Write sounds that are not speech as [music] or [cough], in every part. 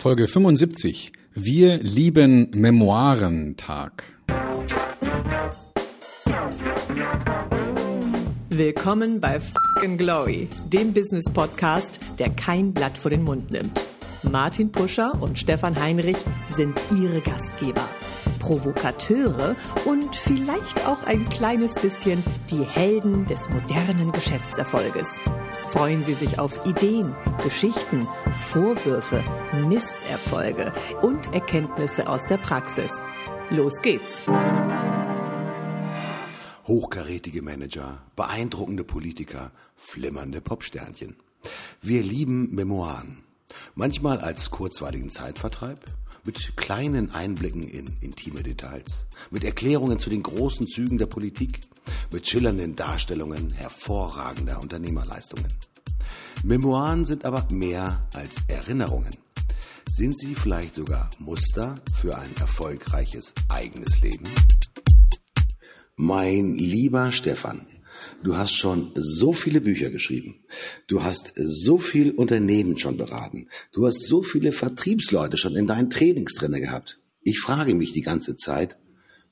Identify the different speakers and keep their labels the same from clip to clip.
Speaker 1: Folge 75. Wir lieben Memoirentag.
Speaker 2: Willkommen bei Fucking Glory, dem Business Podcast, der kein Blatt vor den Mund nimmt. Martin Puscher und Stefan Heinrich sind ihre Gastgeber. Provokateure und vielleicht auch ein kleines bisschen die Helden des modernen Geschäftserfolges. Freuen Sie sich auf Ideen, Geschichten, Vorwürfe, Misserfolge und Erkenntnisse aus der Praxis. Los geht's!
Speaker 3: Hochkarätige Manager, beeindruckende Politiker, flimmernde Popsternchen. Wir lieben Memoiren. Manchmal als kurzweiligen Zeitvertreib, mit kleinen Einblicken in intime Details, mit Erklärungen zu den großen Zügen der Politik, mit schillernden Darstellungen hervorragender Unternehmerleistungen. Memoiren sind aber mehr als Erinnerungen. Sind sie vielleicht sogar Muster für ein erfolgreiches eigenes Leben? Mein lieber Stefan, du hast schon so viele Bücher geschrieben. Du hast so viel Unternehmen schon beraten. Du hast so viele Vertriebsleute schon in deinen Trainings drinne gehabt. Ich frage mich die ganze Zeit,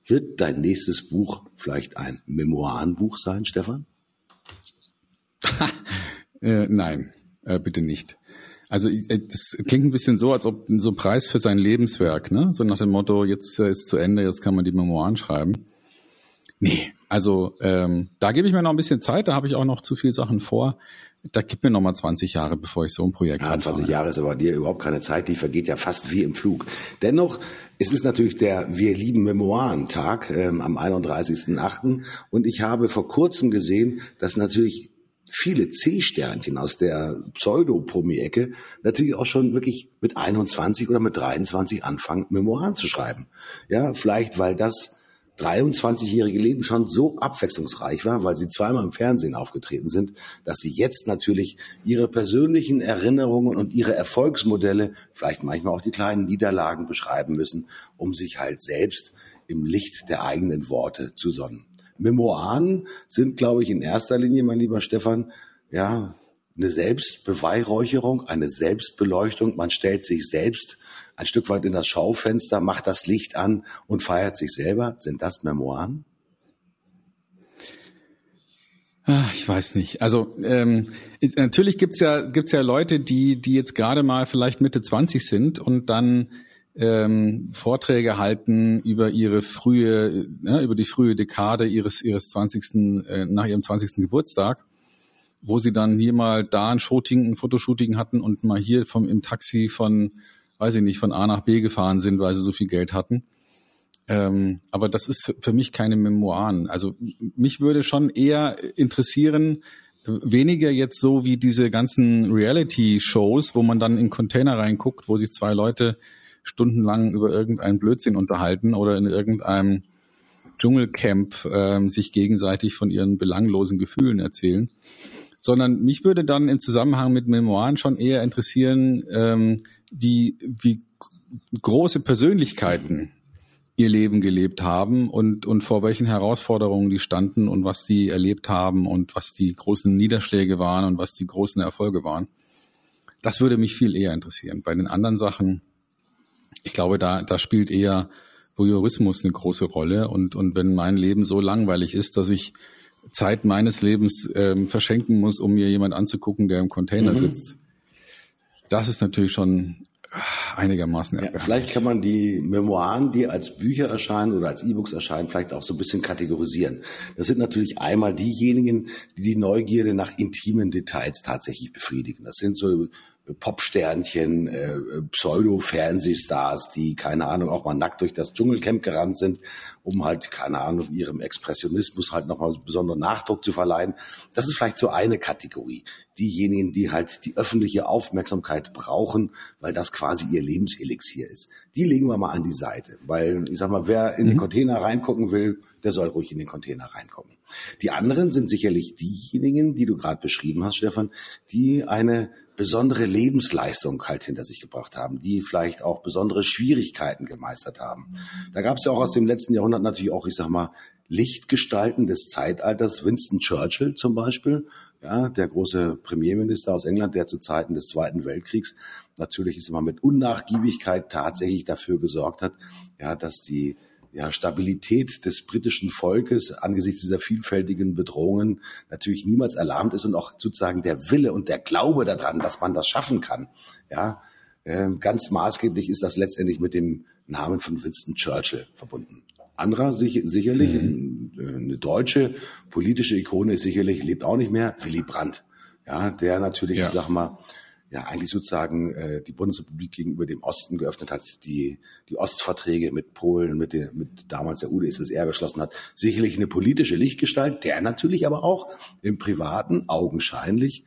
Speaker 3: wird dein nächstes Buch vielleicht ein Memoirenbuch sein, Stefan? [laughs]
Speaker 1: äh, nein, äh, bitte nicht. Also äh, das klingt ein bisschen so, als ob so Preis für sein Lebenswerk, ne? So nach dem Motto, jetzt äh, ist zu Ende, jetzt kann man die Memoiren schreiben. Nee, also ähm, da gebe ich mir noch ein bisschen Zeit, da habe ich auch noch zu viele Sachen vor. Da gibt mir noch mal 20 Jahre, bevor ich so ein Projekt
Speaker 3: habe. Ja, 20 Jahre ist aber dir überhaupt keine Zeit, die vergeht ja fast wie im Flug. Dennoch, es ist natürlich der Wir lieben Memoiren-Tag ähm, am 31.8. Und ich habe vor kurzem gesehen, dass natürlich viele C-Sternchen aus der Pseudo-Promi-Ecke natürlich auch schon wirklich mit 21 oder mit 23 anfangen, Memoiren zu schreiben. Ja, vielleicht weil das 23-jährige Leben schon so abwechslungsreich war, weil sie zweimal im Fernsehen aufgetreten sind, dass sie jetzt natürlich ihre persönlichen Erinnerungen und ihre Erfolgsmodelle, vielleicht manchmal auch die kleinen Niederlagen beschreiben müssen, um sich halt selbst im Licht der eigenen Worte zu sonnen. Memoiren sind, glaube ich, in erster Linie, mein lieber Stefan, ja, eine Selbstbeweihräucherung, eine Selbstbeleuchtung. Man stellt sich selbst ein Stück weit in das Schaufenster, macht das Licht an und feiert sich selber. Sind das Memoiren?
Speaker 1: Ach, ich weiß nicht. Also ähm, natürlich gibt's ja gibt's ja Leute, die die jetzt gerade mal vielleicht Mitte 20 sind und dann ähm, Vorträge halten über ihre frühe, ja, über die frühe Dekade ihres ihres 20. Äh, nach ihrem 20. Geburtstag, wo sie dann hier mal da ein Shooting, ein Fotoshooting hatten und mal hier vom im Taxi von weiß ich nicht, von A nach B gefahren sind, weil sie so viel Geld hatten. Ähm, aber das ist für mich keine Memoiren. Also mich würde schon eher interessieren, weniger jetzt so wie diese ganzen Reality-Shows, wo man dann in Container reinguckt, wo sich zwei Leute stundenlang über irgendeinen Blödsinn unterhalten oder in irgendeinem Dschungelcamp ähm, sich gegenseitig von ihren belanglosen Gefühlen erzählen, sondern mich würde dann im Zusammenhang mit Memoiren schon eher interessieren, ähm, wie, wie große Persönlichkeiten ihr Leben gelebt haben und, und vor welchen Herausforderungen die standen und was die erlebt haben und was die großen Niederschläge waren und was die großen Erfolge waren. Das würde mich viel eher interessieren. Bei den anderen Sachen, ich glaube, da, da spielt eher Voyeurismus eine große Rolle und, und wenn mein Leben so langweilig ist, dass ich Zeit meines Lebens ähm, verschenken muss, um mir jemand anzugucken, der im Container mhm. sitzt. Das ist natürlich schon einigermaßen
Speaker 3: ja, Vielleicht kann man die Memoiren, die als Bücher erscheinen oder als E-Books erscheinen, vielleicht auch so ein bisschen kategorisieren. Das sind natürlich einmal diejenigen, die die Neugierde nach intimen Details tatsächlich befriedigen. Das sind so Popsternchen, äh, Pseudo-Fernsehstars, die, keine Ahnung, auch mal nackt durch das Dschungelcamp gerannt sind, um halt, keine Ahnung, ihrem Expressionismus halt nochmal besonderen Nachdruck zu verleihen. Das ist vielleicht so eine Kategorie. Diejenigen, die halt die öffentliche Aufmerksamkeit brauchen, weil das quasi ihr Lebenselixier ist. Die legen wir mal an die Seite. Weil, ich sag mal, wer in mhm. den Container reingucken will, der soll ruhig in den Container reinkommen. Die anderen sind sicherlich diejenigen, die du gerade beschrieben hast, Stefan, die eine besondere Lebensleistung halt hinter sich gebracht haben, die vielleicht auch besondere Schwierigkeiten gemeistert haben. Da gab es ja auch aus dem letzten Jahrhundert natürlich auch, ich sag mal, Lichtgestalten des Zeitalters, Winston Churchill zum Beispiel, ja, der große Premierminister aus England, der zu Zeiten des Zweiten Weltkriegs natürlich ist immer mit Unnachgiebigkeit tatsächlich dafür gesorgt hat, ja, dass die ja, Stabilität des britischen Volkes angesichts dieser vielfältigen Bedrohungen natürlich niemals erlahmt ist und auch sozusagen der Wille und der Glaube daran, dass man das schaffen kann, ja, äh, ganz maßgeblich ist das letztendlich mit dem Namen von Winston Churchill verbunden. Anderer sich, sicherlich, mhm. eine deutsche politische Ikone ist sicherlich, lebt auch nicht mehr, Willy Brandt. Ja, der natürlich, ja. ich sag mal, ja eigentlich sozusagen äh, die Bundesrepublik gegenüber dem Osten geöffnet hat, die die Ostverträge mit Polen, mit, der, mit damals der UdSSR geschlossen hat. Sicherlich eine politische Lichtgestalt, der natürlich aber auch im Privaten augenscheinlich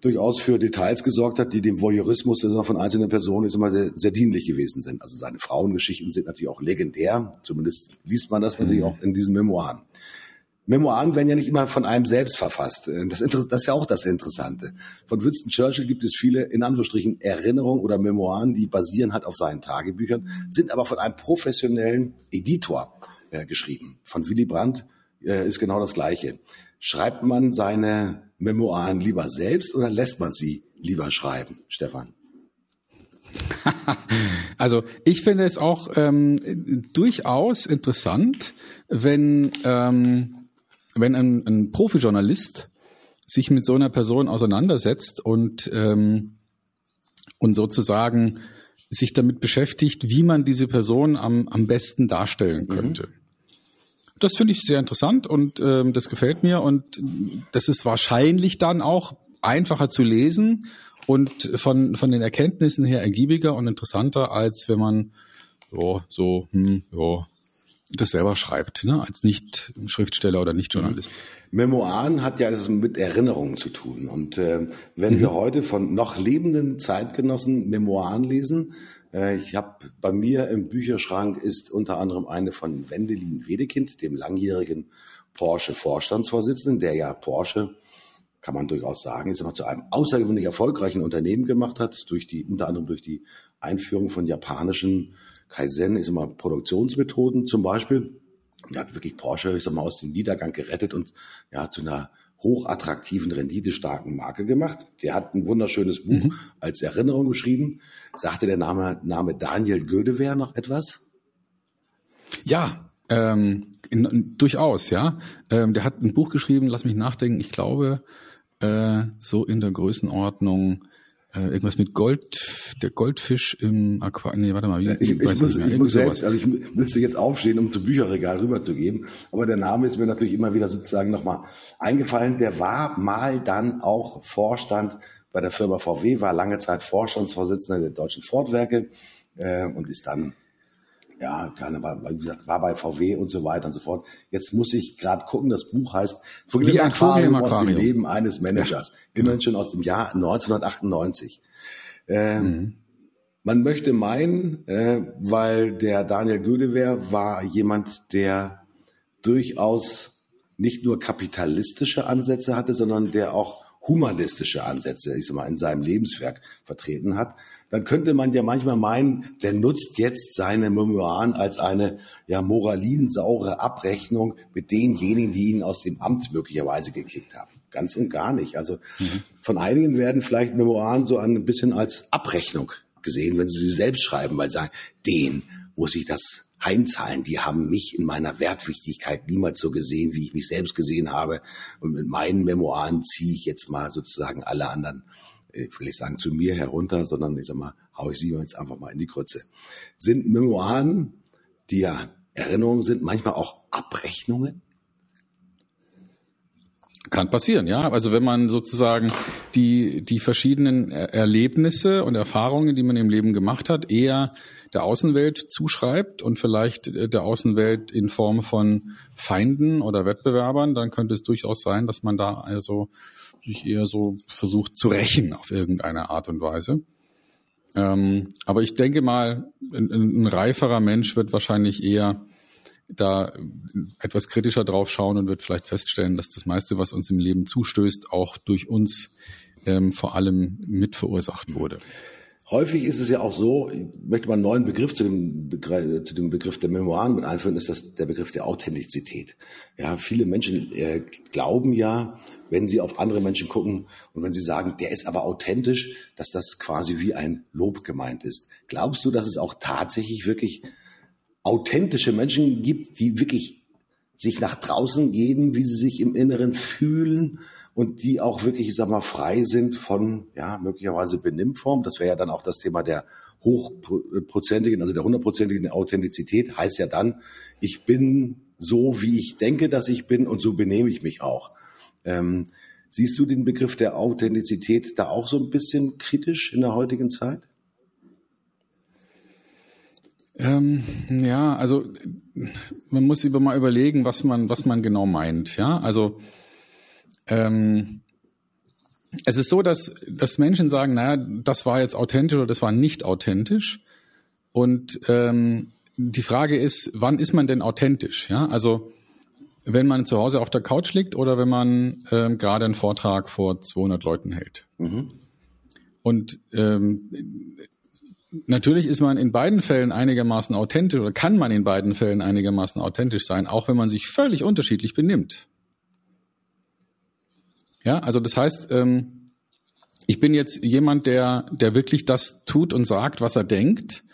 Speaker 3: durchaus für Details gesorgt hat, die dem Voyeurismus von einzelnen Personen ist immer sehr, sehr dienlich gewesen sind. Also seine Frauengeschichten sind natürlich auch legendär. Zumindest liest man das natürlich mhm. auch in diesen Memoiren. Memoiren werden ja nicht immer von einem selbst verfasst. Äh, das, das, ist ja auch das Interessante. Von Winston Churchill gibt es viele, in Anführungsstrichen, Erinnerungen oder Memoiren, die basieren halt auf seinen Tagebüchern, sind aber von einem professionellen Editor äh, geschrieben. Von Willy Brandt äh, ist genau das Gleiche. Schreibt man seine Memoiren lieber selbst oder lässt man sie lieber schreiben, Stefan? [laughs]
Speaker 1: Also ich finde es auch ähm, durchaus interessant, wenn ähm, wenn ein, ein Profijournalist sich mit so einer Person auseinandersetzt und, ähm, und sozusagen sich damit beschäftigt, wie man diese Person am, am besten darstellen mhm. könnte. Mhm. Das finde ich sehr interessant und ähm, das gefällt mir und das ist wahrscheinlich dann auch einfacher zu lesen und von, von den Erkenntnissen her ergiebiger und interessanter, als wenn man jo, so, hm, jo, das selber schreibt, ne? als nicht Schriftsteller oder nicht Journalist.
Speaker 3: Memoiren hat ja das mit Erinnerungen zu tun. Und äh, wenn mhm. wir heute von noch lebenden Zeitgenossen Memoiren lesen, äh, ich habe bei mir im Bücherschrank ist unter anderem eine von Wendelin Wedekind, dem langjährigen Porsche-Vorstandsvorsitzenden, der ja Porsche kann man durchaus sagen, ist immer zu einem außergewöhnlich erfolgreichen Unternehmen gemacht hat, durch die, unter anderem durch die Einführung von japanischen Kaizen ist immer Produktionsmethoden zum Beispiel. Er hat wirklich Porsche, ich sag mal, aus dem Niedergang gerettet und ja, zu einer hochattraktiven, renditestarken Marke gemacht. Der hat ein wunderschönes Buch mhm. als Erinnerung geschrieben. Sagte der Name, Name Daniel Gödewehr noch etwas?
Speaker 1: Ja, ähm, in, in, durchaus, ja. Ähm, der hat ein Buch geschrieben, lass mich nachdenken, ich glaube, äh, so in der Größenordnung äh, irgendwas mit Gold, der Goldfisch im Aquarium. Nee, warte mal,
Speaker 3: wie, ich, ich, ich, muss, ich muss selbst, also ich müsste jetzt aufstehen, um zum Bücherregal rüberzugeben. Aber der Name ist mir natürlich immer wieder sozusagen nochmal eingefallen. Der war mal dann auch Vorstand bei der Firma VW, war lange Zeit Vorstandsvorsitzender der deutschen Fortwerke äh, und ist dann ja, keine, war, wie gesagt, war bei VW und so weiter und so fort. Jetzt muss ich gerade gucken, das Buch heißt Vogel im Aquarium aus dem Leben eines Managers. Ja, Immerhin schon aus dem Jahr 1998. Äh, mhm. Man möchte meinen, äh, weil der Daniel Gödewehr war jemand, der durchaus nicht nur kapitalistische Ansätze hatte, sondern der auch humanistische Ansätze, ich sag mal, in seinem Lebenswerk vertreten hat dann könnte man ja manchmal meinen, der nutzt jetzt seine Memoiren als eine ja moralinsaure Abrechnung mit denjenigen, die ihn aus dem Amt möglicherweise gekickt haben. Ganz und gar nicht. Also mhm. von einigen werden vielleicht Memoiren so ein bisschen als Abrechnung gesehen, wenn sie sie selbst schreiben, weil sie sagen, den muss ich das heimzahlen. Die haben mich in meiner Wertwichtigkeit niemals so gesehen, wie ich mich selbst gesehen habe. Und mit meinen Memoiren ziehe ich jetzt mal sozusagen alle anderen ich will nicht sagen zu mir herunter, sondern ich sag mal, hau ich sie jetzt einfach mal in die Krütze. Sind Memoiren, die ja Erinnerungen sind, manchmal auch Abrechnungen?
Speaker 1: Kann passieren, ja. Also wenn man sozusagen die, die verschiedenen Erlebnisse und Erfahrungen, die man im Leben gemacht hat, eher der Außenwelt zuschreibt und vielleicht der Außenwelt in Form von Feinden oder Wettbewerbern, dann könnte es durchaus sein, dass man da also sich eher so versucht zu rächen auf irgendeine Art und Weise. Ähm, aber ich denke mal, ein, ein, reiferer Mensch wird wahrscheinlich eher da etwas kritischer drauf schauen und wird vielleicht feststellen, dass das meiste, was uns im Leben zustößt, auch durch uns ähm, vor allem mit verursacht wurde.
Speaker 3: Häufig ist es ja auch so, ich möchte mal einen neuen Begriff zu dem, Begriff, zu dem Begriff der Memoiren mit einführen, ist das der Begriff der Authentizität. Ja, viele Menschen äh, glauben ja, wenn sie auf andere Menschen gucken und wenn sie sagen, der ist aber authentisch, dass das quasi wie ein Lob gemeint ist. Glaubst du, dass es auch tatsächlich wirklich authentische Menschen gibt, die wirklich sich nach draußen geben, wie sie sich im Inneren fühlen und die auch wirklich, ich sag mal, frei sind von, ja, möglicherweise Benimmform. Das wäre ja dann auch das Thema der hochprozentigen, also der hundertprozentigen Authentizität, heißt ja dann, ich bin so, wie ich denke, dass ich bin und so benehme ich mich auch. Ähm, siehst du den Begriff der Authentizität da auch so ein bisschen kritisch in der heutigen Zeit?
Speaker 1: Ähm, ja, also man muss über mal überlegen, was man, was man genau meint. Ja, also ähm, es ist so, dass, dass Menschen sagen, naja, das war jetzt authentisch oder das war nicht authentisch. Und ähm, die Frage ist, wann ist man denn authentisch? Ja, also wenn man zu Hause auf der Couch liegt oder wenn man ähm, gerade einen Vortrag vor 200 Leuten hält. Mhm. Und ähm, Natürlich ist man in beiden Fällen einigermaßen authentisch oder kann man in beiden Fällen einigermaßen authentisch sein, auch wenn man sich völlig unterschiedlich benimmt. Ja, also das heißt, ähm, ich bin jetzt jemand, der, der wirklich das tut und sagt, was er denkt.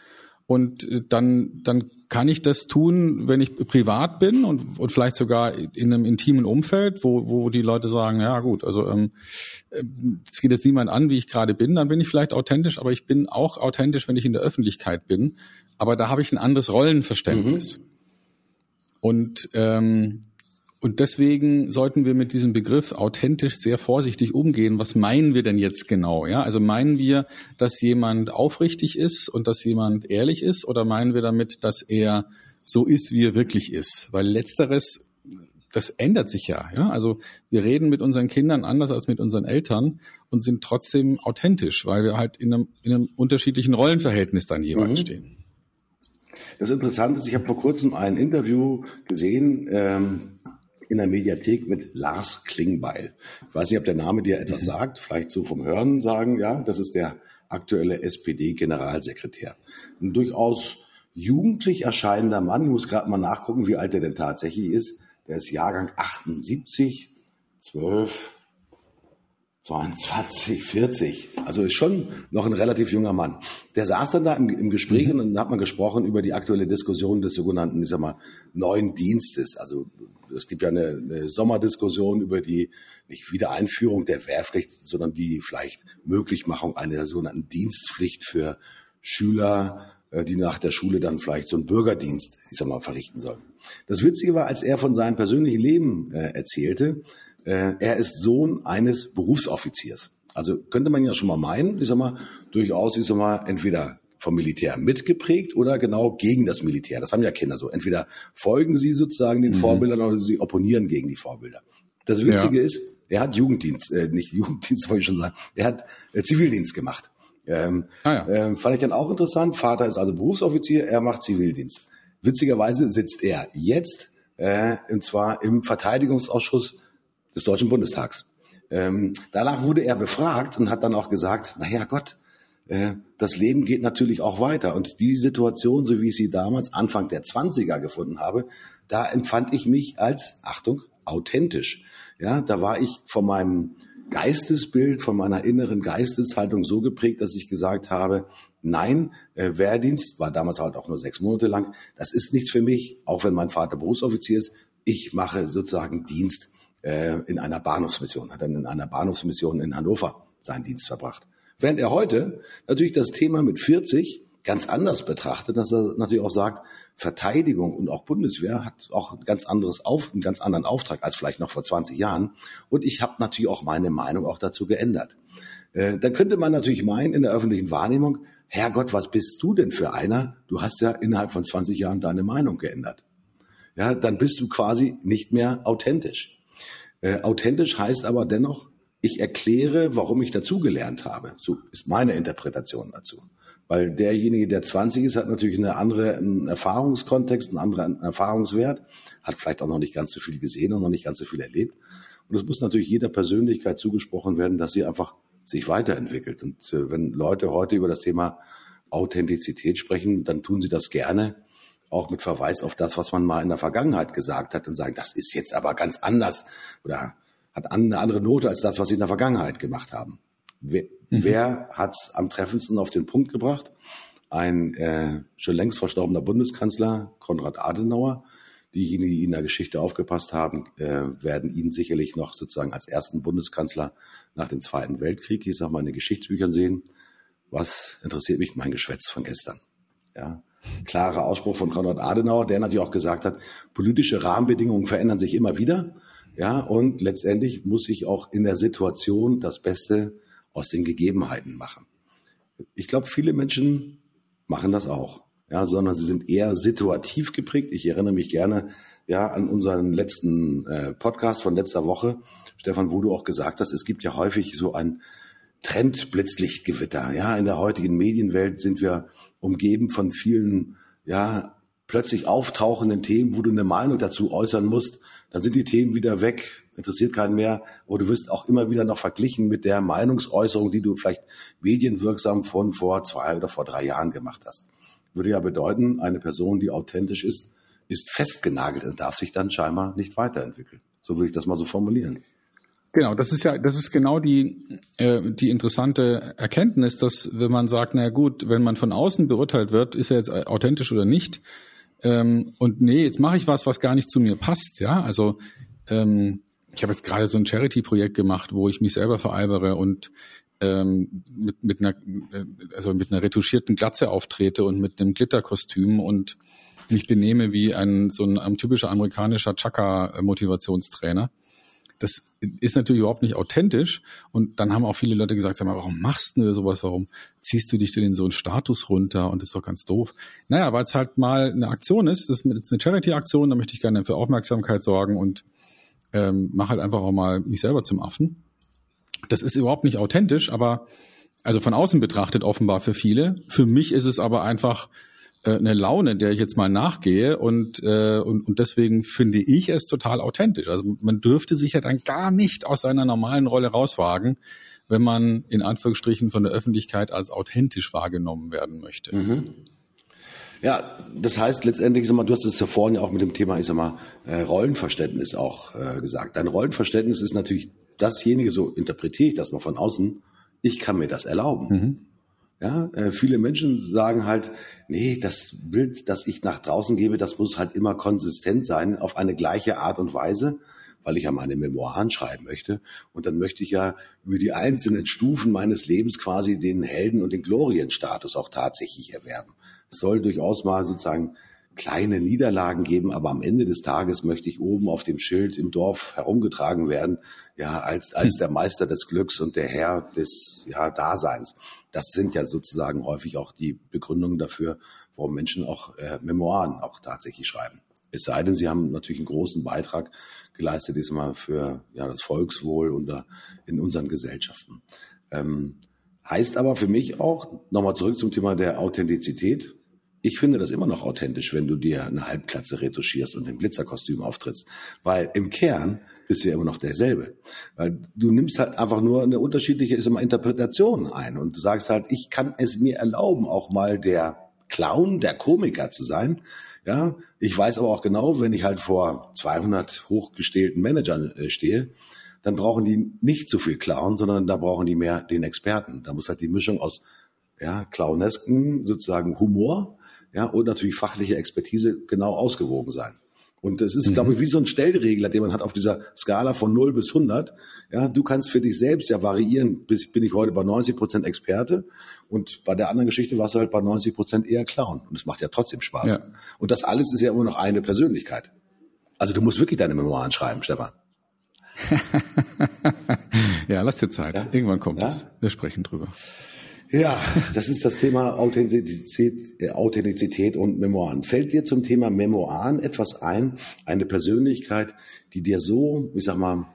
Speaker 1: Und äh, dann, dann kann ich das tun, wenn ich privat bin und, und vielleicht sogar in einem intimen Umfeld, wo, wo die Leute sagen, ja gut, also ähm, es geht jetzt niemand an, wie ich gerade bin, dann bin ich vielleicht authentisch, aber ich bin auch authentisch, wenn ich in der Öffentlichkeit bin. Aber da habe ich ein anderes Rollenverständnis. Mhm. Und ähm, und deswegen sollten wir mit diesem Begriff authentisch sehr vorsichtig umgehen. Was meinen wir denn jetzt genau? Ja, also meinen wir, dass jemand aufrichtig ist und dass jemand ehrlich ist oder meinen wir damit, dass er so ist, wie er wirklich ist? Weil letzteres, das ändert sich ja. Ja, also wir reden mit unseren Kindern anders als mit unseren Eltern und sind trotzdem authentisch, weil wir halt in einem, in einem unterschiedlichen Rollenverhältnis dann jeweils mhm. stehen.
Speaker 3: Das Interessante ist, ich habe vor kurzem ein Interview gesehen, ähm, in der Mediathek mit Lars Klingbeil. Ich weiß nicht, ob der Name dir etwas mhm. sagt, vielleicht so vom Hören sagen, ja, das ist der aktuelle SPD-Generalsekretär. Ein durchaus jugendlich erscheinender Mann, ich muss gerade mal nachgucken, wie alt er denn tatsächlich ist. Der ist Jahrgang 78, 12, 22, 40. Also ist schon noch ein relativ junger Mann. Der saß dann da im, im Gespräch mhm. und dann hat man gesprochen über die aktuelle Diskussion des sogenannten, ich sag mal, neuen Dienstes. Also es gibt ja eine, eine Sommerdiskussion über die nicht Wiedereinführung der Wehrpflicht, sondern die vielleicht Möglichmachung einer sogenannten Dienstpflicht für Schüler, äh, die nach der Schule dann vielleicht so einen Bürgerdienst, ich sag mal, verrichten sollen. Das Witzige war, als er von seinem persönlichen Leben äh, erzählte, äh, er ist Sohn eines Berufsoffiziers. Also könnte man ja schon mal meinen, ich sag mal, durchaus, ich sag mal, entweder vom Militär mitgeprägt oder genau gegen das Militär. Das haben ja Kinder so. Entweder folgen sie sozusagen den mhm. Vorbildern oder sie opponieren gegen die Vorbilder. Das Witzige ja. ist, er hat Jugenddienst, äh, nicht Jugenddienst [laughs] wollte ich schon sagen, er hat äh, Zivildienst gemacht. Ähm, ah ja. ähm, fand ich dann auch interessant. Vater ist also Berufsoffizier, er macht Zivildienst. Witzigerweise sitzt er jetzt, äh, und zwar im Verteidigungsausschuss des Deutschen Bundestags. Ähm, danach wurde er befragt und hat dann auch gesagt, na ja Gott, das Leben geht natürlich auch weiter. Und die Situation, so wie ich sie damals Anfang der 20er gefunden habe, da empfand ich mich als, Achtung, authentisch. Ja, da war ich von meinem Geistesbild, von meiner inneren Geisteshaltung so geprägt, dass ich gesagt habe, nein, äh, Wehrdienst war damals halt auch nur sechs Monate lang. Das ist nichts für mich, auch wenn mein Vater Berufsoffizier ist. Ich mache sozusagen Dienst äh, in einer Bahnhofsmission, hat dann in einer Bahnhofsmission in Hannover seinen Dienst verbracht. Während er heute natürlich das Thema mit 40 ganz anders betrachtet, dass er natürlich auch sagt, Verteidigung und auch Bundeswehr hat auch ein ganz anderes Auf, einen ganz anderen Auftrag als vielleicht noch vor 20 Jahren. Und ich habe natürlich auch meine Meinung auch dazu geändert. Äh, dann könnte man natürlich meinen in der öffentlichen Wahrnehmung, Herrgott, was bist du denn für einer? Du hast ja innerhalb von 20 Jahren deine Meinung geändert. Ja, dann bist du quasi nicht mehr authentisch. Äh, authentisch heißt aber dennoch, ich erkläre, warum ich dazugelernt habe. So ist meine Interpretation dazu. Weil derjenige, der 20 ist, hat natürlich eine andere einen Erfahrungskontext, einen anderen Erfahrungswert, hat vielleicht auch noch nicht ganz so viel gesehen und noch nicht ganz so viel erlebt. Und es muss natürlich jeder Persönlichkeit zugesprochen werden, dass sie einfach sich weiterentwickelt. Und äh, wenn Leute heute über das Thema Authentizität sprechen, dann tun sie das gerne, auch mit Verweis auf das, was man mal in der Vergangenheit gesagt hat und sagen, das ist jetzt aber ganz anders oder hat eine andere Note als das, was sie in der Vergangenheit gemacht haben. Wer, mhm. wer hat es am treffendsten auf den Punkt gebracht? Ein äh, schon längst verstorbener Bundeskanzler, Konrad Adenauer. Diejenigen, die in der Geschichte aufgepasst haben, äh, werden ihn sicherlich noch sozusagen als ersten Bundeskanzler nach dem Zweiten Weltkrieg, ich sag mal, in den Geschichtsbüchern sehen. Was interessiert mich mein Geschwätz von gestern? Ja, klarer Ausspruch von Konrad Adenauer, der natürlich auch gesagt hat, politische Rahmenbedingungen verändern sich immer wieder. Ja, und letztendlich muss ich auch in der Situation das Beste aus den Gegebenheiten machen. Ich glaube, viele Menschen machen das auch, ja, sondern sie sind eher situativ geprägt. Ich erinnere mich gerne ja an unseren letzten äh, Podcast von letzter Woche, Stefan, wo du auch gesagt hast, es gibt ja häufig so ein Trendblitzlichtgewitter. Ja, in der heutigen Medienwelt sind wir umgeben von vielen, ja, plötzlich auftauchenden Themen, wo du eine Meinung dazu äußern musst. Dann sind die Themen wieder weg, interessiert keinen mehr. Aber du wirst auch immer wieder noch verglichen mit der Meinungsäußerung, die du vielleicht medienwirksam von vor zwei oder vor drei Jahren gemacht hast. Würde ja bedeuten, eine Person, die authentisch ist, ist festgenagelt und darf sich dann scheinbar nicht weiterentwickeln. So würde ich das mal so formulieren.
Speaker 1: Genau, das ist ja, das ist genau die, äh, die interessante Erkenntnis, dass wenn man sagt, na gut, wenn man von außen beurteilt wird, ist er jetzt authentisch oder nicht, ähm, und nee, jetzt mache ich was, was gar nicht zu mir passt, ja, also ähm, ich habe jetzt gerade so ein Charity-Projekt gemacht, wo ich mich selber veralbere und ähm, mit, mit einer, äh, also mit einer retuschierten Glatze auftrete und mit einem Glitterkostüm und mich benehme wie ein so ein, ein typischer amerikanischer Chaka-Motivationstrainer das ist natürlich überhaupt nicht authentisch. Und dann haben auch viele Leute gesagt, sag mal, warum machst du sowas? Warum ziehst du dich denn in so einen Status runter? Und das ist doch ganz doof. Naja, weil es halt mal eine Aktion ist. Das ist eine Charity-Aktion. Da möchte ich gerne für Aufmerksamkeit sorgen und ähm, mache halt einfach auch mal mich selber zum Affen. Das ist überhaupt nicht authentisch, aber also von außen betrachtet offenbar für viele. Für mich ist es aber einfach eine Laune, der ich jetzt mal nachgehe und, äh, und, und deswegen finde ich es total authentisch. Also man dürfte sich ja dann gar nicht aus seiner normalen Rolle rauswagen, wenn man in Anführungsstrichen von der Öffentlichkeit als authentisch wahrgenommen werden möchte. Mhm.
Speaker 3: Ja, das heißt letztendlich, sag mal, du hast es ja vorhin ja auch mit dem Thema, ich sag mal, äh, Rollenverständnis auch äh, gesagt. Dein Rollenverständnis ist natürlich dasjenige, so interpretiere ich das mal von außen, ich kann mir das erlauben. Mhm. Ja, äh, viele Menschen sagen halt, nee, das Bild, das ich nach draußen gebe, das muss halt immer konsistent sein, auf eine gleiche Art und Weise, weil ich ja meine Memoiren schreiben möchte. Und dann möchte ich ja über die einzelnen Stufen meines Lebens quasi den Helden- und den Glorienstatus auch tatsächlich erwerben. Es soll durchaus mal sozusagen kleine Niederlagen geben, aber am Ende des Tages möchte ich oben auf dem Schild im Dorf herumgetragen werden, ja, als, als [laughs] der Meister des Glücks und der Herr des ja, Daseins. Das sind ja sozusagen häufig auch die Begründungen dafür, warum Menschen auch äh, Memoiren auch tatsächlich schreiben. Es sei denn, sie haben natürlich einen großen Beitrag geleistet, diesmal für ja, das Volkswohl und in unseren Gesellschaften. Ähm, heißt aber für mich auch, nochmal zurück zum Thema der Authentizität, ich finde das immer noch authentisch, wenn du dir eine Halbklatze retuschierst und im Glitzerkostüm auftrittst. Weil im Kern bist du ja immer noch derselbe. Weil du nimmst halt einfach nur eine unterschiedliche ist immer Interpretation ein und du sagst halt, ich kann es mir erlauben, auch mal der Clown, der Komiker zu sein. Ja, ich weiß aber auch genau, wenn ich halt vor 200 hochgestählten Managern äh, stehe, dann brauchen die nicht so viel Clown, sondern da brauchen die mehr den Experten. Da muss halt die Mischung aus ja, clownesken sozusagen Humor ja, und natürlich fachliche Expertise genau ausgewogen sein. Und es ist, mhm. glaube ich, wie so ein Stellregler, den man hat auf dieser Skala von 0 bis 100. Ja, du kannst für dich selbst ja variieren. Bis, bin ich heute bei 90 Prozent Experte und bei der anderen Geschichte warst du halt bei 90 Prozent eher Clown. Und es macht ja trotzdem Spaß. Ja. Und das alles ist ja immer noch eine Persönlichkeit. Also du musst wirklich deine Memoiren schreiben, Stefan. [laughs]
Speaker 1: ja, lass dir Zeit. Ja? Irgendwann kommt ja? es. Wir sprechen drüber.
Speaker 3: Ja, das ist das Thema Authentizität, äh, Authentizität und Memoiren. Fällt dir zum Thema Memoiren etwas ein, eine Persönlichkeit, die dir so, ich sag mal,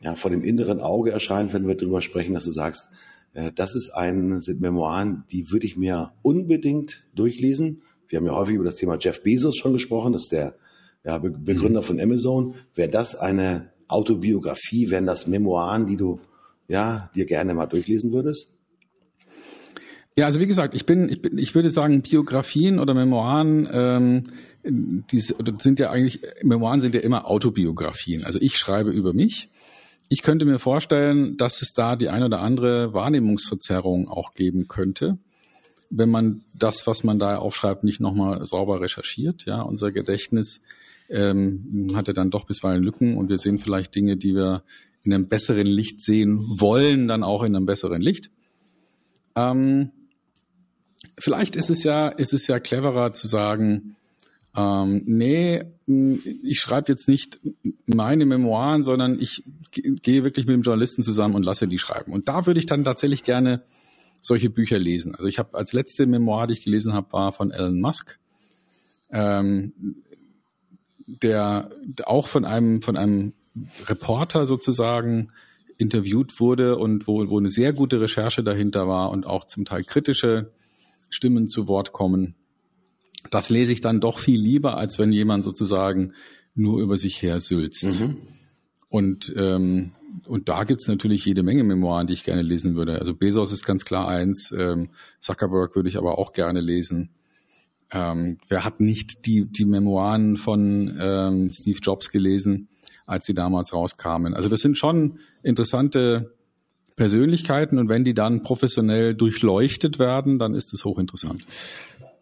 Speaker 3: ja, vor dem inneren Auge erscheint, wenn wir darüber sprechen, dass du sagst, Äh, das ist ein, sind Memoiren, die würde ich mir unbedingt durchlesen. Wir haben ja häufig über das Thema Jeff Bezos schon gesprochen, das ist der ja, Begründer mhm. von Amazon. Wäre das eine Autobiografie, wären das Memoiren, die du ja, dir gerne mal durchlesen würdest?
Speaker 1: Ja, also wie gesagt, ich bin, ich bin, ich würde sagen, Biografien oder Memoiren, ähm, die sind ja eigentlich, Memoiren sind ja immer Autobiografien. Also ich schreibe über mich. Ich könnte mir vorstellen, dass es da die ein oder andere Wahrnehmungsverzerrung auch geben könnte, wenn man das, was man da aufschreibt, nicht nochmal sauber recherchiert. Ja, unser Gedächtnis ähm, hatte dann doch bisweilen Lücken und wir sehen vielleicht Dinge, die wir in einem besseren Licht sehen wollen, dann auch in einem besseren Licht. Ähm, vielleicht ist es ja, ist es ja cleverer zu sagen, ähm, nee, ich schreibe jetzt nicht meine Memoiren, sondern ich gehe wirklich mit dem Journalisten zusammen und lasse die schreiben. Und da würde ich dann tatsächlich gerne solche Bücher lesen. Also ich habe als letzte Memoir, die ich gelesen habe, war von Elon Musk, ähm, der auch von einem von einem Reporter sozusagen interviewt wurde und wo, wo eine sehr gute Recherche dahinter war und auch zum Teil kritische Stimmen zu Wort kommen. Das lese ich dann doch viel lieber, als wenn jemand sozusagen nur über sich her sülzt. Mhm. Und, ähm, und da gibt's natürlich jede Menge Memoiren, die ich gerne lesen würde. Also Bezos ist ganz klar eins, ähm, Zuckerberg würde ich aber auch gerne lesen. Ähm, wer hat nicht die, die Memoiren von ähm, Steve Jobs gelesen, als sie damals rauskamen? Also das sind schon interessante Persönlichkeiten und wenn die dann professionell durchleuchtet werden, dann ist es hochinteressant.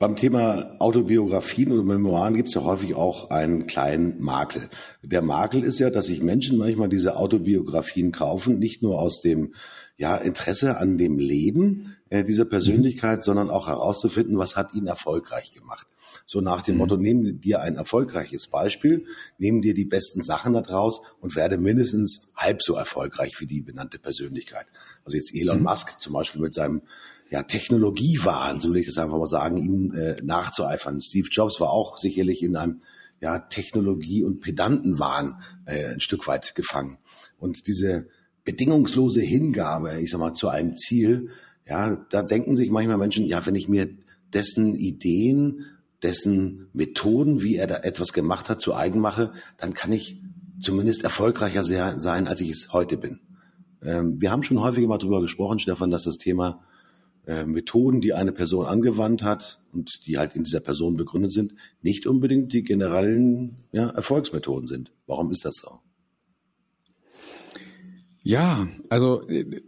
Speaker 3: Beim Thema Autobiografien oder Memoiren gibt es ja häufig auch einen kleinen Makel. Der Makel ist ja, dass sich Menschen manchmal diese Autobiografien kaufen, nicht nur aus dem ja, Interesse an dem Leben äh, dieser Persönlichkeit, mhm. sondern auch herauszufinden, was hat ihn erfolgreich gemacht. So nach dem mhm. Motto, nimm dir ein erfolgreiches Beispiel, nimm dir die besten Sachen daraus und werde mindestens halb so erfolgreich wie die benannte Persönlichkeit. Also jetzt Elon mhm. Musk zum Beispiel mit seinem ja, Technologiewahn, so will ich das einfach mal sagen, ihm äh, nachzueifern. Steve Jobs war auch sicherlich in einem ja, Technologie- und Pedantenwahn äh, ein Stück weit gefangen. Und diese bedingungslose Hingabe, ich sag mal, zu einem Ziel, ja, da denken sich manchmal Menschen, ja, wenn ich mir dessen Ideen, dessen Methoden, wie er da etwas gemacht hat, zu eigen mache, dann kann ich zumindest erfolgreicher sein, als ich es heute bin. Ähm, wir haben schon häufig mal drüber gesprochen, Stefan, dass das Thema äh, Methoden, die eine Person angewandt hat und die halt in dieser Person begründet sind, nicht unbedingt die generellen ja, Erfolgsmethoden sind. Warum ist das so?
Speaker 1: Ja, also äh,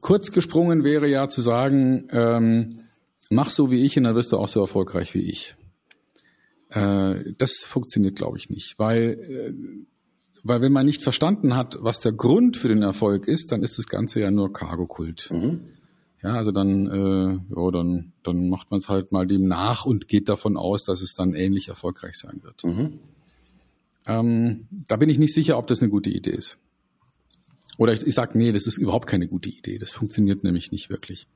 Speaker 1: kurz gesprungen wäre ja zu sagen, ähm, mach so wie ich und dann wirst du auch so erfolgreich wie ich. Äh, das funktioniert, glaube ich, nicht, weil, äh, weil wenn man nicht verstanden hat, was der Grund für den Erfolg ist, dann ist das Ganze ja nur Cargo-Kult. Mhm. Ja, also dann, äh, ja, dann, dann macht man es halt mal dem nach und geht davon aus, dass es dann ähnlich erfolgreich sein wird. Mhm. Ähm, da bin ich nicht sicher, ob das eine gute Idee ist. Oder ich, ich sage, nee, das ist überhaupt keine gute Idee. Das funktioniert nämlich nicht wirklich.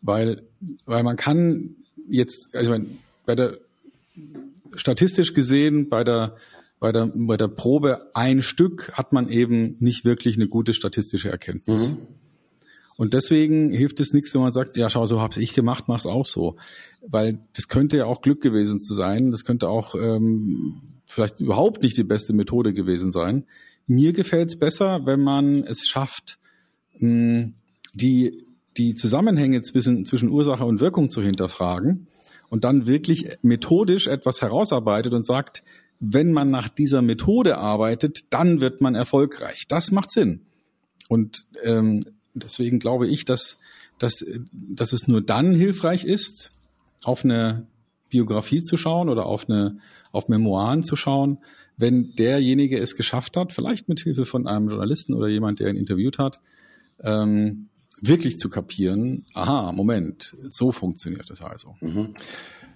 Speaker 1: Weil, weil man kann jetzt, also ich meine, bei der statistisch gesehen, bei der, bei der, bei der Probe ein Stück hat man eben nicht wirklich eine gute statistische Erkenntnis. Mhm. Und deswegen hilft es nichts, wenn man sagt, ja, schau, so hab's ich gemacht, mach's auch so. Weil das könnte ja auch Glück gewesen zu sein. Das könnte auch ähm, vielleicht überhaupt nicht die beste Methode gewesen sein. Mir gefällt es besser, wenn man es schafft, die, die Zusammenhänge zwischen, zwischen Ursache und Wirkung zu hinterfragen und dann wirklich methodisch etwas herausarbeitet und sagt, wenn man nach dieser Methode arbeitet, dann wird man erfolgreich. Das macht Sinn. Und ähm, deswegen glaube ich, dass, dass, dass es nur dann hilfreich ist, auf eine Biografie zu schauen oder auf eine auf Memoiren zu schauen, wenn derjenige es geschafft hat, vielleicht mit Hilfe von einem Journalisten oder jemand, der ihn interviewt hat, ähm, wirklich zu kapieren, aha, Moment, so funktioniert es also. Mhm.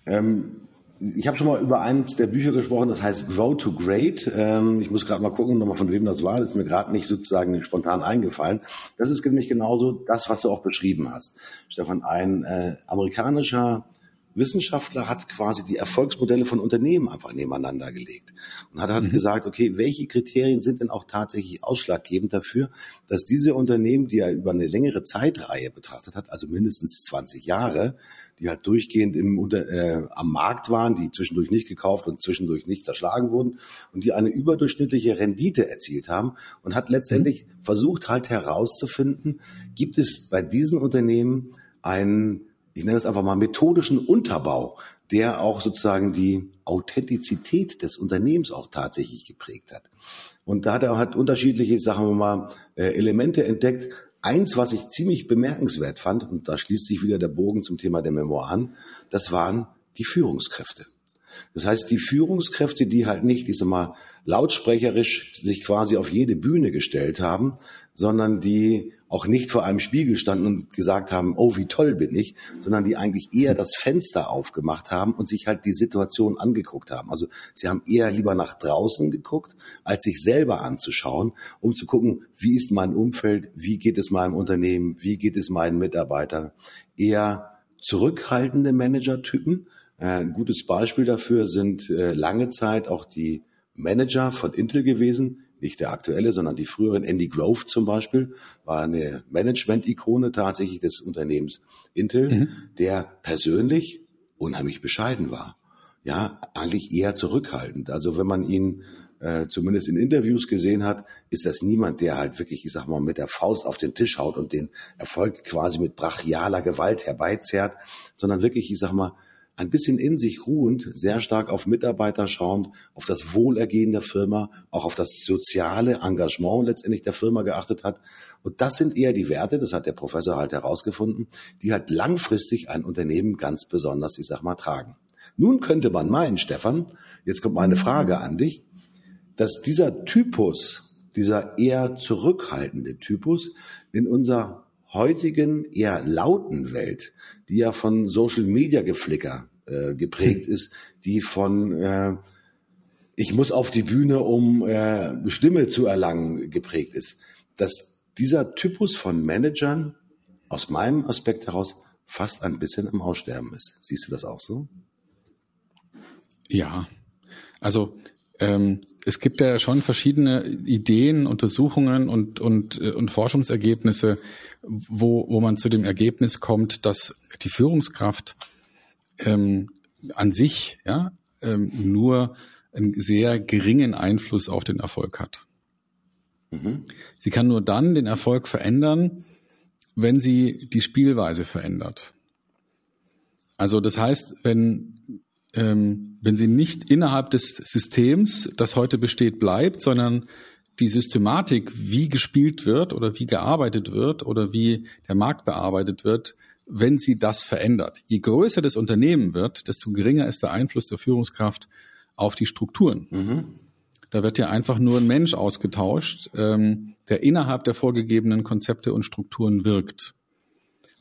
Speaker 3: Ähm, ich habe schon mal über eins der Bücher gesprochen, das heißt Grow to Great. Ähm, ich muss gerade mal gucken, nochmal von wem das war. Das ist mir gerade nicht sozusagen spontan eingefallen. Das ist nämlich genauso das, was du auch beschrieben hast. Stefan, ein äh, amerikanischer Wissenschaftler hat quasi die Erfolgsmodelle von Unternehmen einfach nebeneinander gelegt und hat halt mhm. gesagt, okay, welche Kriterien sind denn auch tatsächlich ausschlaggebend dafür, dass diese Unternehmen, die er über eine längere Zeitreihe betrachtet hat, also mindestens 20 Jahre, die halt durchgehend im, unter, äh, am Markt waren, die zwischendurch nicht gekauft und zwischendurch nicht zerschlagen wurden und die eine überdurchschnittliche Rendite erzielt haben und hat letztendlich mhm. versucht halt herauszufinden, gibt es bei diesen Unternehmen einen ich nenne es einfach mal methodischen Unterbau, der auch sozusagen die Authentizität des Unternehmens auch tatsächlich geprägt hat. Und da hat er halt unterschiedliche, sagen wir mal, äh, Elemente entdeckt. Eins, was ich ziemlich bemerkenswert fand, und da schließt sich wieder der Bogen zum Thema der Memoiren, das waren die Führungskräfte. Das heißt, die Führungskräfte, die halt nicht, ich sag mal, lautsprecherisch sich quasi auf jede Bühne gestellt haben, sondern die auch nicht vor einem Spiegel standen und gesagt haben, oh, wie toll bin ich, sondern die eigentlich eher das Fenster aufgemacht haben und sich halt die Situation angeguckt haben. Also sie haben eher lieber nach draußen geguckt, als sich selber anzuschauen, um zu gucken, wie ist mein Umfeld, wie geht es meinem Unternehmen, wie geht es meinen Mitarbeitern. Eher zurückhaltende Managertypen. Äh, ein gutes Beispiel dafür sind äh, lange Zeit auch die Manager von Intel gewesen, nicht der aktuelle, sondern die früheren. Andy Grove zum Beispiel war eine Management-Ikone tatsächlich des Unternehmens Intel, mhm. der persönlich unheimlich bescheiden war. Ja, eigentlich eher zurückhaltend. Also wenn man ihn äh, zumindest in Interviews gesehen hat, ist das niemand, der halt wirklich, ich sag mal, mit der Faust auf den Tisch haut und den Erfolg quasi mit brachialer Gewalt herbeizerrt, sondern wirklich, ich sag mal, ein bisschen in sich ruhend, sehr stark auf Mitarbeiter schauend, auf das Wohlergehen der Firma, auch auf das soziale Engagement letztendlich der Firma geachtet hat. Und das sind eher die Werte, das hat der Professor halt herausgefunden, die halt langfristig ein Unternehmen ganz besonders, ich sag mal, tragen. Nun könnte man meinen, Stefan, jetzt kommt meine Frage an dich, dass dieser Typus, dieser eher zurückhaltende Typus in unser heutigen eher lauten Welt, die ja von Social Media Geflicker äh, geprägt hm. ist, die von äh, ich muss auf die Bühne, um äh, Stimme zu erlangen, geprägt ist, dass dieser Typus von Managern aus meinem Aspekt heraus fast ein bisschen am Aussterben ist. Siehst du das auch so?
Speaker 1: Ja, also ähm, es gibt ja schon verschiedene Ideen, Untersuchungen und, und, äh, und Forschungsergebnisse, wo, wo man zu dem Ergebnis kommt, dass die Führungskraft ähm, an sich ja, ähm, nur einen sehr geringen Einfluss auf den Erfolg hat. Mhm. Sie kann nur dann den Erfolg verändern, wenn sie die Spielweise verändert. Also das heißt, wenn ähm, wenn sie nicht innerhalb des Systems, das heute besteht, bleibt, sondern die Systematik, wie gespielt wird oder wie gearbeitet wird oder wie der Markt bearbeitet wird, wenn sie das verändert. Je größer das Unternehmen wird, desto geringer ist der Einfluss der Führungskraft auf die Strukturen. Mhm. Da wird ja einfach nur ein Mensch ausgetauscht, ähm, der innerhalb der vorgegebenen Konzepte und Strukturen wirkt.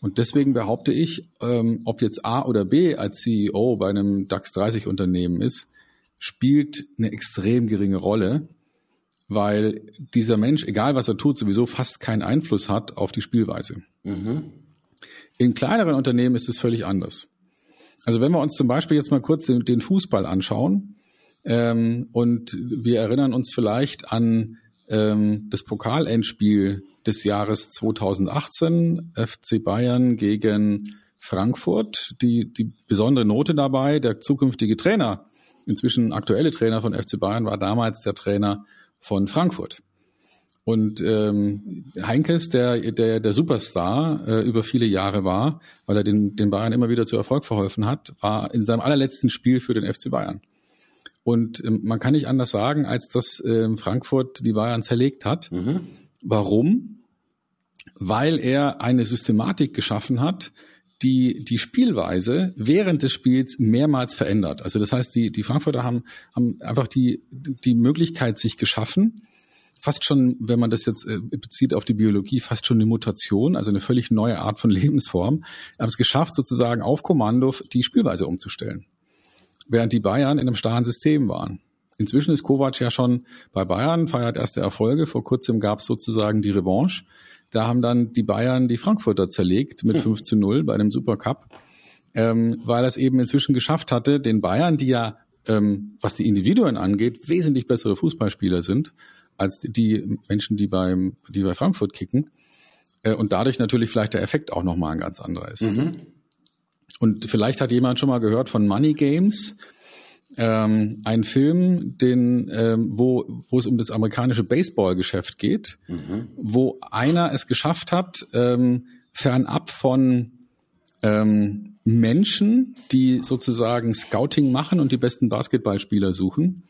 Speaker 1: Und deswegen behaupte ich, ähm, ob jetzt A oder B als CEO bei einem DAX 30 Unternehmen ist, spielt eine extrem geringe Rolle, weil dieser Mensch, egal was er tut, sowieso fast keinen Einfluss hat auf die Spielweise. Mhm. In kleineren Unternehmen ist es völlig anders. Also wenn wir uns zum Beispiel jetzt mal kurz den, den Fußball anschauen ähm, und wir erinnern uns vielleicht an ähm, das Pokalendspiel des Jahres 2018, FC Bayern gegen Frankfurt. Die, die besondere Note dabei, der zukünftige Trainer, inzwischen aktuelle Trainer von FC Bayern, war damals der Trainer von Frankfurt. Und ähm, Heinkes, der, der der Superstar äh, über viele Jahre war, weil er den, den Bayern immer wieder zu Erfolg verholfen hat, war in seinem allerletzten Spiel für den FC Bayern. Und ähm, man kann nicht anders sagen, als dass ähm, Frankfurt die Bayern zerlegt hat. Mhm. Warum? Weil er eine Systematik geschaffen hat, die die Spielweise während des Spiels mehrmals verändert. Also das heißt, die, die Frankfurter haben, haben einfach die, die Möglichkeit sich geschaffen, fast schon, wenn man das jetzt äh, bezieht auf die Biologie, fast schon eine Mutation, also eine völlig neue Art von [laughs] Lebensform, haben es geschafft, sozusagen auf Kommando die Spielweise umzustellen während die Bayern in einem starren System waren. Inzwischen ist Kovac ja schon bei Bayern, feiert erste Erfolge. Vor kurzem gab es sozusagen die Revanche. Da haben dann die Bayern die Frankfurter zerlegt mit 5 hm. zu 0 bei einem Supercup. ähm, weil er es eben inzwischen geschafft hatte, den Bayern, die ja, ähm, was die Individuen angeht, wesentlich bessere Fußballspieler sind als die Menschen, die beim, die bei Frankfurt kicken, äh, und dadurch natürlich vielleicht der Effekt auch nochmal ein ganz anderer ist. Mhm. Und vielleicht hat jemand schon mal gehört von Money Games ähm, ein Film, den, ähm, wo, wo es um das amerikanische Baseballgeschäft geht, mhm. wo einer es geschafft hat, ähm, fernab von ähm, Menschen, die sozusagen Scouting machen und die besten Basketballspieler suchen,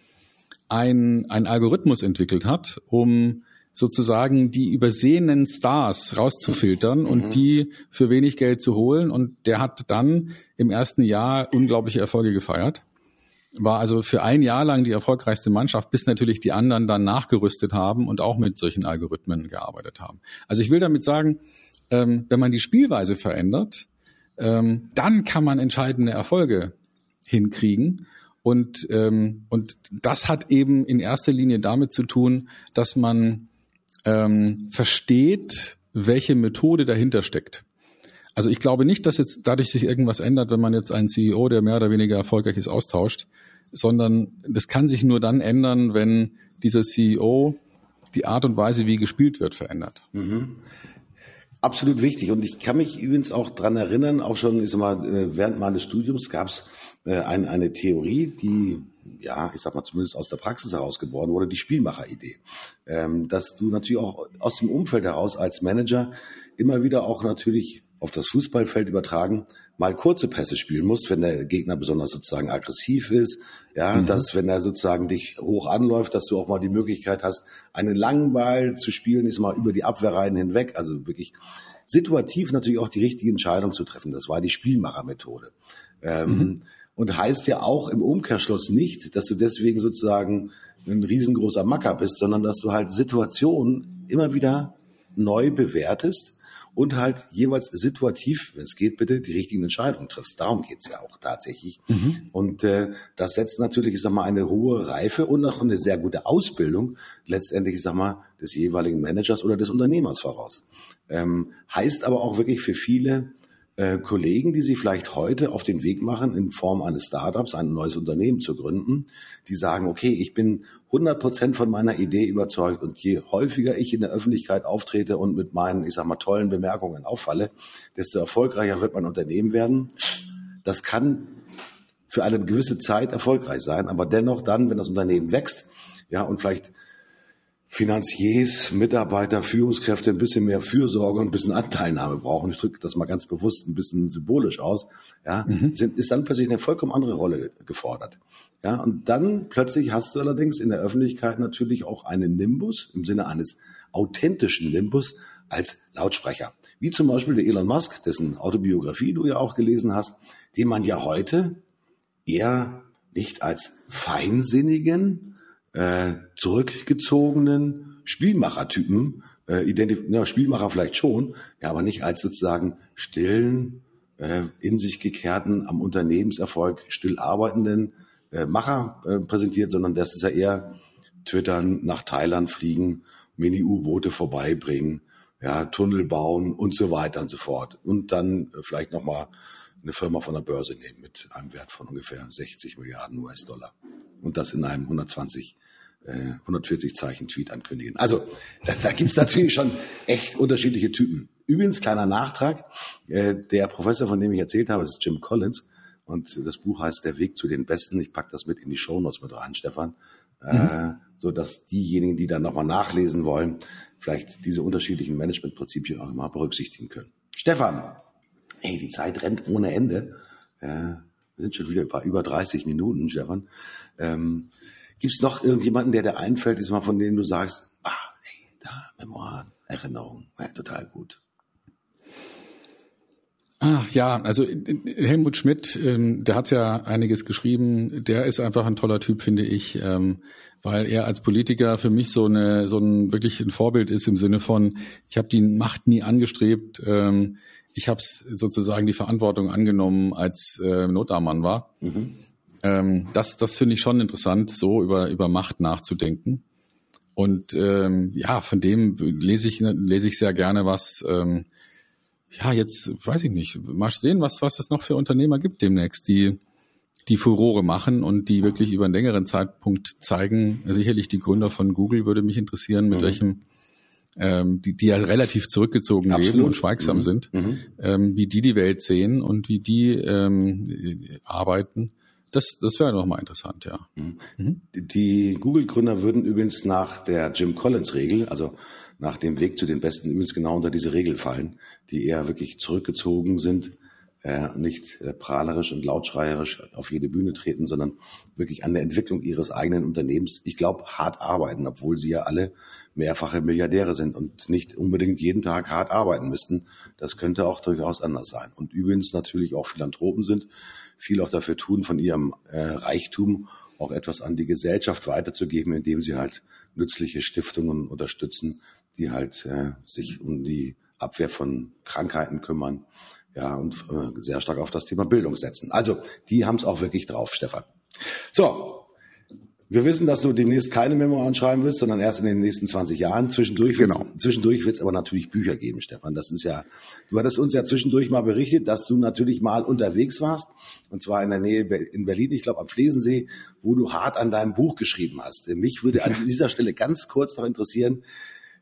Speaker 1: ein, ein Algorithmus entwickelt hat, um sozusagen die übersehenen Stars rauszufiltern mhm. und die für wenig Geld zu holen. Und der hat dann im ersten Jahr unglaubliche Erfolge gefeiert war also für ein Jahr lang die erfolgreichste Mannschaft, bis natürlich die anderen dann nachgerüstet haben und auch mit solchen Algorithmen gearbeitet haben. Also ich will damit sagen, ähm, wenn man die Spielweise verändert, ähm, dann kann man entscheidende Erfolge hinkriegen. Und, ähm, und das hat eben in erster Linie damit zu tun, dass man ähm, versteht, welche Methode dahinter steckt. Also ich glaube nicht, dass jetzt dadurch sich irgendwas ändert, wenn man jetzt einen CEO, der mehr oder weniger erfolgreich ist, austauscht, sondern das kann sich nur dann ändern, wenn dieser CEO die Art und Weise, wie gespielt wird, verändert. Mhm.
Speaker 3: Absolut wichtig. Und ich kann mich übrigens auch dran erinnern, auch schon ich sag mal, äh, während meines Studiums gab es äh, ein, eine Theorie, die ja, ich sag mal zumindest aus der Praxis heraus geboren wurde, die Spielmacheridee. Ähm, dass du natürlich auch aus dem Umfeld heraus als Manager immer wieder auch natürlich auf das Fußballfeld übertragen, mal kurze Pässe spielen musst, wenn der Gegner besonders sozusagen aggressiv ist, ja, mhm. dass wenn er sozusagen dich hoch anläuft, dass du auch mal die Möglichkeit hast, einen langen Ball zu spielen, ist mal über die Abwehrreihen hinweg, also wirklich situativ natürlich auch die richtige Entscheidung zu treffen. Das war die Spielmachermethode. Ähm, mhm. Und heißt ja auch im Umkehrschluss nicht, dass du deswegen sozusagen ein riesengroßer Macker bist, sondern dass du halt Situationen immer wieder neu bewertest und halt jeweils situativ, wenn es geht, bitte die richtigen Entscheidungen triffst. Darum geht's ja auch tatsächlich. Mhm. Und äh, das setzt natürlich, ich sag mal, eine hohe Reife und auch eine sehr gute Ausbildung letztendlich, ich sag mal, des jeweiligen Managers oder des Unternehmers voraus. Ähm, heißt aber auch wirklich für viele äh, Kollegen, die sich vielleicht heute auf den Weg machen, in Form eines Startups ein neues Unternehmen zu gründen, die sagen, okay, ich bin 100 Prozent von meiner Idee überzeugt und je häufiger ich in der Öffentlichkeit auftrete und mit meinen, ich sag mal, tollen Bemerkungen auffalle, desto erfolgreicher wird mein Unternehmen werden. Das kann für eine gewisse Zeit erfolgreich sein, aber dennoch dann, wenn das Unternehmen wächst, ja, und vielleicht Finanziers, Mitarbeiter, Führungskräfte ein bisschen mehr Fürsorge und ein bisschen Anteilnahme brauchen, ich drücke das mal ganz bewusst ein bisschen symbolisch aus, ja, mhm. sind, ist dann plötzlich eine vollkommen andere Rolle gefordert. Ja, und dann plötzlich hast du allerdings in der Öffentlichkeit natürlich auch einen Nimbus im Sinne eines authentischen Nimbus als Lautsprecher. Wie zum Beispiel der Elon Musk, dessen Autobiografie du ja auch gelesen hast, den man ja heute eher nicht als feinsinnigen, äh, zurückgezogenen Spielmachertypen äh, identifiziert, ja, Spielmacher vielleicht schon, ja, aber nicht als sozusagen stillen, äh, in sich gekehrten, am Unternehmenserfolg still arbeitenden äh, Macher äh, präsentiert, sondern das ist ja eher twittern, nach Thailand fliegen, Mini-U-Boote vorbeibringen, ja, Tunnel bauen und so weiter und so fort. Und dann äh, vielleicht nochmal eine Firma von der Börse nehmen mit einem Wert von ungefähr 60 Milliarden US-Dollar. Und das in einem 120 140 äh, Zeichen Tweet ankündigen. Also da, da gibt es natürlich schon echt unterschiedliche Typen. Übrigens, kleiner Nachtrag, äh, der Professor, von dem ich erzählt habe, ist Jim Collins. Und das Buch heißt Der Weg zu den Besten. Ich pack das mit in die Shownotes mit rein, Stefan. Äh, mhm. Äh, so dass diejenigen, die dann nochmal nachlesen wollen, vielleicht diese unterschiedlichen Managementprinzipien auch mal berücksichtigen können. Stefan, hey, die Zeit rennt ohne Ende. Äh, wir sind schon wieder bei über 30 Minuten, Stefan. Ähm, Gibt es noch irgendjemanden, der dir einfällt, ist mal von denen du sagst, ah, hey, da, Memoiren, Erinnerungen, ja, total gut.
Speaker 1: Ach ja, also Helmut Schmidt, ähm, der hat ja einiges geschrieben. Der ist einfach ein toller Typ, finde ich, ähm, weil er als Politiker für mich so eine so ein wirklich ein Vorbild ist im Sinne von, ich habe die Macht nie angestrebt. Ähm, ich habe sozusagen die Verantwortung angenommen, als äh, Notarmann war. Mhm. Ähm, das das finde ich schon interessant, so über, über Macht nachzudenken. Und ähm, ja, von dem lese ich, lese ich sehr gerne was. Ähm, ja, jetzt weiß ich nicht, mal sehen, was, was es noch für Unternehmer gibt demnächst, die, die Furore machen und die wirklich über einen längeren Zeitpunkt zeigen. Sicherlich die Gründer von Google würde mich interessieren, mit mhm. welchem, ähm, die, die ja relativ zurückgezogen Absolut. leben und schweigsam mhm. sind, mhm. Ähm, wie die die Welt sehen und wie die ähm, arbeiten. Das, das wäre nochmal interessant, ja.
Speaker 3: Mhm. mhm. Die Google-Gründer würden übrigens nach der Jim Collins-Regel, also nach dem Weg zu den Besten übrigens genau unter diese Regel fallen, die eher wirklich zurückgezogen sind, äh, nicht äh, prahlerisch und lautschreierisch auf jede Bühne treten, sondern wirklich an der Entwicklung ihres eigenen Unternehmens, ich glaube, hart arbeiten, obwohl sie ja alle mehrfache Milliardäre sind und nicht unbedingt jeden Tag hart arbeiten müssten. Das könnte auch durchaus anders sein. Und übrigens natürlich auch Philanthropen sind, viel auch dafür tun, von ihrem äh, Reichtum auch etwas an die Gesellschaft weiterzugeben, indem sie halt nützliche Stiftungen unterstützen, die halt äh, sich um die Abwehr von Krankheiten kümmern, ja, und äh, sehr stark auf das Thema Bildung setzen. Also, die haben es auch wirklich drauf, Stefan. So, wir wissen, dass du demnächst keine Memoiren schreiben willst, sondern erst in den nächsten 20 Jahren. Zwischendurch wird genau. zwischendurch wird es aber natürlich Bücher geben, Stefan. Das ist ja, du hattest uns ja zwischendurch mal berichtet, dass du natürlich mal unterwegs warst, und zwar in der Nähe in Berlin, ich glaube am Flesensee, wo du hart an deinem Buch geschrieben hast. Mich würde an [laughs] dieser Stelle ganz kurz noch interessieren,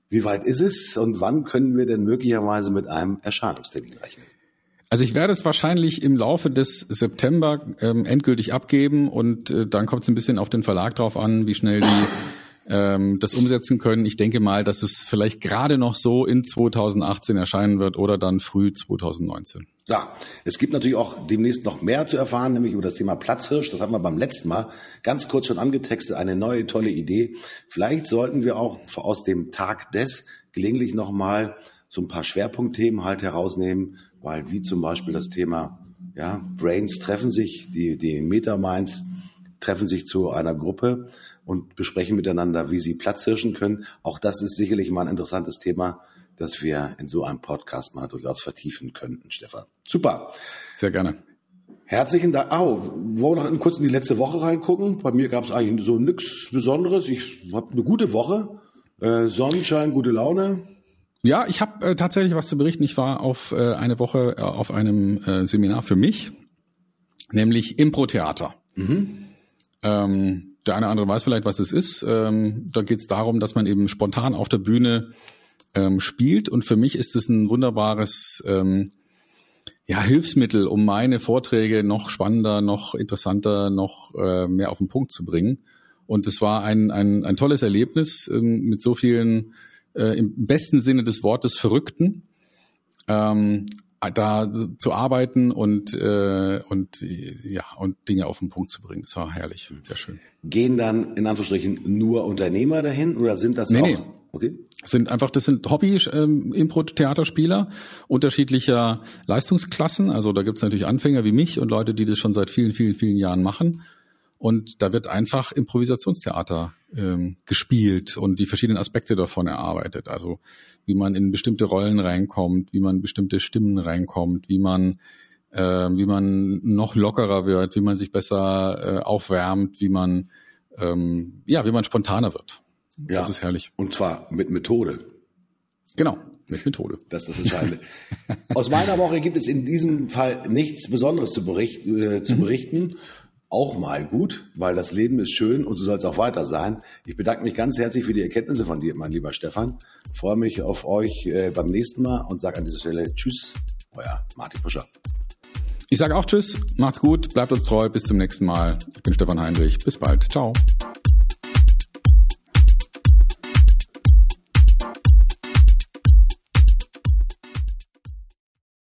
Speaker 3: wie weit ist es und wann können wir denn möglicherweise mit einem Erscheinungstermin rechnen?
Speaker 1: Also ich werde es wahrscheinlich im Laufe des September ähm, endgültig abgeben und äh, dann kommt es ein bisschen auf den Verlag drauf an, wie schnell die ähm, das umsetzen können. Ich denke mal, dass es vielleicht gerade noch so in 2018 erscheinen wird oder dann früh 2019.
Speaker 3: Ja, es gibt natürlich auch demnächst noch mehr zu erfahren, nämlich über das Thema Platzhirsch. Das haben wir beim letzten Mal ganz kurz schon angetextet. Eine neue tolle Idee. Vielleicht sollten wir auch aus dem Tag des gelegentlich nochmal so ein paar Schwerpunktthemen halt herausnehmen, weil wie zum Beispiel das Thema, ja, Brains treffen sich, die, die Metaminds treffen sich zu einer Gruppe und besprechen miteinander, wie sie Platzhirschen können. Auch das ist sicherlich mal ein interessantes Thema, das wir in so einem Podcast mal durchaus vertiefen könnten, Stefan. Super.
Speaker 1: Sehr gerne.
Speaker 3: Herzlichen Dank. Oh, wollen wir noch kurz in die letzte Woche reingucken? Bei mir gab es eigentlich so nichts Besonderes. Ich habe eine gute Woche. Äh, Sonnenschein, gute Laune.
Speaker 1: Ja, ich habe äh, tatsächlich was zu berichten. Ich war auf äh, eine Woche äh, auf einem äh, Seminar für mich, nämlich Impro-Theater. Mhm. Ähm, der eine oder andere weiß vielleicht, was es ist. Ähm, da geht es darum, dass man eben spontan auf der Bühne ähm, spielt. Und für mich ist es ein wunderbares ähm, ja, Hilfsmittel, um meine Vorträge noch spannender, noch interessanter, noch äh, mehr auf den Punkt zu bringen. Und es war ein, ein, ein tolles Erlebnis ähm, mit so vielen, äh, im besten Sinne des Wortes, Verrückten. Ähm, da zu arbeiten und äh, und ja und Dinge auf den Punkt zu bringen. Das war herrlich, sehr schön.
Speaker 3: Gehen dann in Anführungsstrichen nur Unternehmer dahin oder sind das nee, auch? Nee.
Speaker 1: Okay. Sind einfach, das sind Hobby-Impro-Theaterspieler ähm, unterschiedlicher Leistungsklassen. Also da gibt's natürlich Anfänger wie mich und Leute, die das schon seit vielen, vielen, vielen Jahren machen. Und da wird einfach Improvisationstheater ähm, gespielt und die verschiedenen Aspekte davon erarbeitet. Also wie man in bestimmte Rollen reinkommt, wie man bestimmte Stimmen reinkommt, wie man äh, wie man noch lockerer wird, wie man sich besser äh, aufwärmt, wie man ähm, ja, wie man spontaner wird.
Speaker 3: Ja, das ist herrlich. Und zwar mit Methode.
Speaker 1: Genau, mit Methode.
Speaker 3: Das ist das Entscheidende. Aus meiner Woche gibt es in diesem Fall nichts Besonderes zu, bericht, äh, zu mhm. berichten auch mal gut, weil das Leben ist schön und so soll es auch weiter sein. Ich bedanke mich ganz herzlich für die Erkenntnisse von dir, mein lieber Stefan. Freue mich auf euch äh, beim nächsten Mal und sage an dieser Stelle Tschüss, euer Martin Puscher.
Speaker 1: Ich sage auch Tschüss, macht's gut, bleibt uns treu, bis zum nächsten Mal. Ich bin Stefan Heinrich, bis bald, ciao.